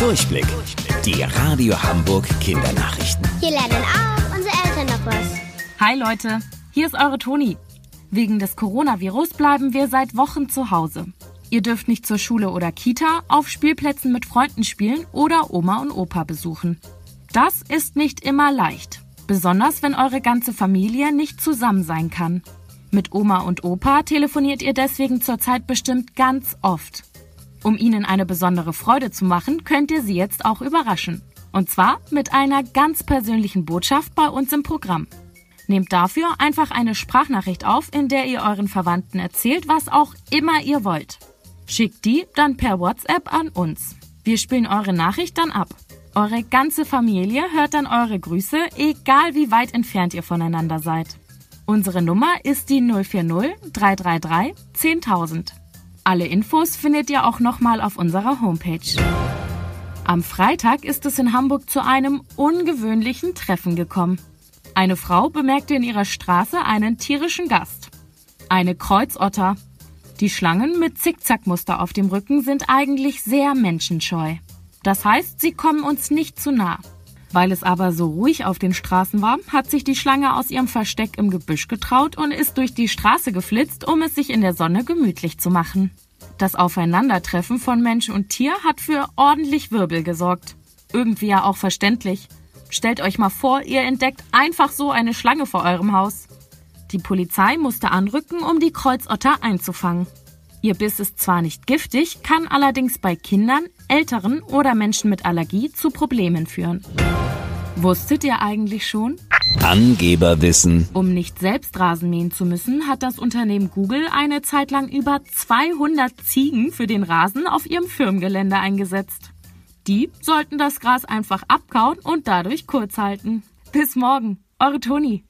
Durchblick. Die Radio Hamburg Kindernachrichten. Hier lernen auch unsere Eltern noch was. Hi Leute, hier ist eure Toni. Wegen des Coronavirus bleiben wir seit Wochen zu Hause. Ihr dürft nicht zur Schule oder Kita, auf Spielplätzen mit Freunden spielen oder Oma und Opa besuchen. Das ist nicht immer leicht, besonders wenn eure ganze Familie nicht zusammen sein kann. Mit Oma und Opa telefoniert ihr deswegen zurzeit bestimmt ganz oft. Um ihnen eine besondere Freude zu machen, könnt ihr sie jetzt auch überraschen. Und zwar mit einer ganz persönlichen Botschaft bei uns im Programm. Nehmt dafür einfach eine Sprachnachricht auf, in der ihr euren Verwandten erzählt, was auch immer ihr wollt. Schickt die dann per WhatsApp an uns. Wir spielen eure Nachricht dann ab. Eure ganze Familie hört dann eure Grüße, egal wie weit entfernt ihr voneinander seid. Unsere Nummer ist die 040 333 10000. Alle Infos findet ihr auch nochmal auf unserer Homepage. Am Freitag ist es in Hamburg zu einem ungewöhnlichen Treffen gekommen. Eine Frau bemerkte in ihrer Straße einen tierischen Gast. Eine Kreuzotter. Die Schlangen mit Zickzackmuster auf dem Rücken sind eigentlich sehr menschenscheu. Das heißt, sie kommen uns nicht zu nah. Weil es aber so ruhig auf den Straßen war, hat sich die Schlange aus ihrem Versteck im Gebüsch getraut und ist durch die Straße geflitzt, um es sich in der Sonne gemütlich zu machen. Das Aufeinandertreffen von Mensch und Tier hat für ordentlich Wirbel gesorgt. Irgendwie ja auch verständlich. Stellt euch mal vor, ihr entdeckt einfach so eine Schlange vor eurem Haus. Die Polizei musste anrücken, um die Kreuzotter einzufangen. Ihr Biss ist zwar nicht giftig, kann allerdings bei Kindern, Älteren oder Menschen mit Allergie zu Problemen führen. Wusstet ihr eigentlich schon? Angeberwissen. Um nicht selbst Rasen mähen zu müssen, hat das Unternehmen Google eine Zeit lang über 200 Ziegen für den Rasen auf ihrem Firmengelände eingesetzt. Die sollten das Gras einfach abkauen und dadurch kurz halten. Bis morgen, eure Toni.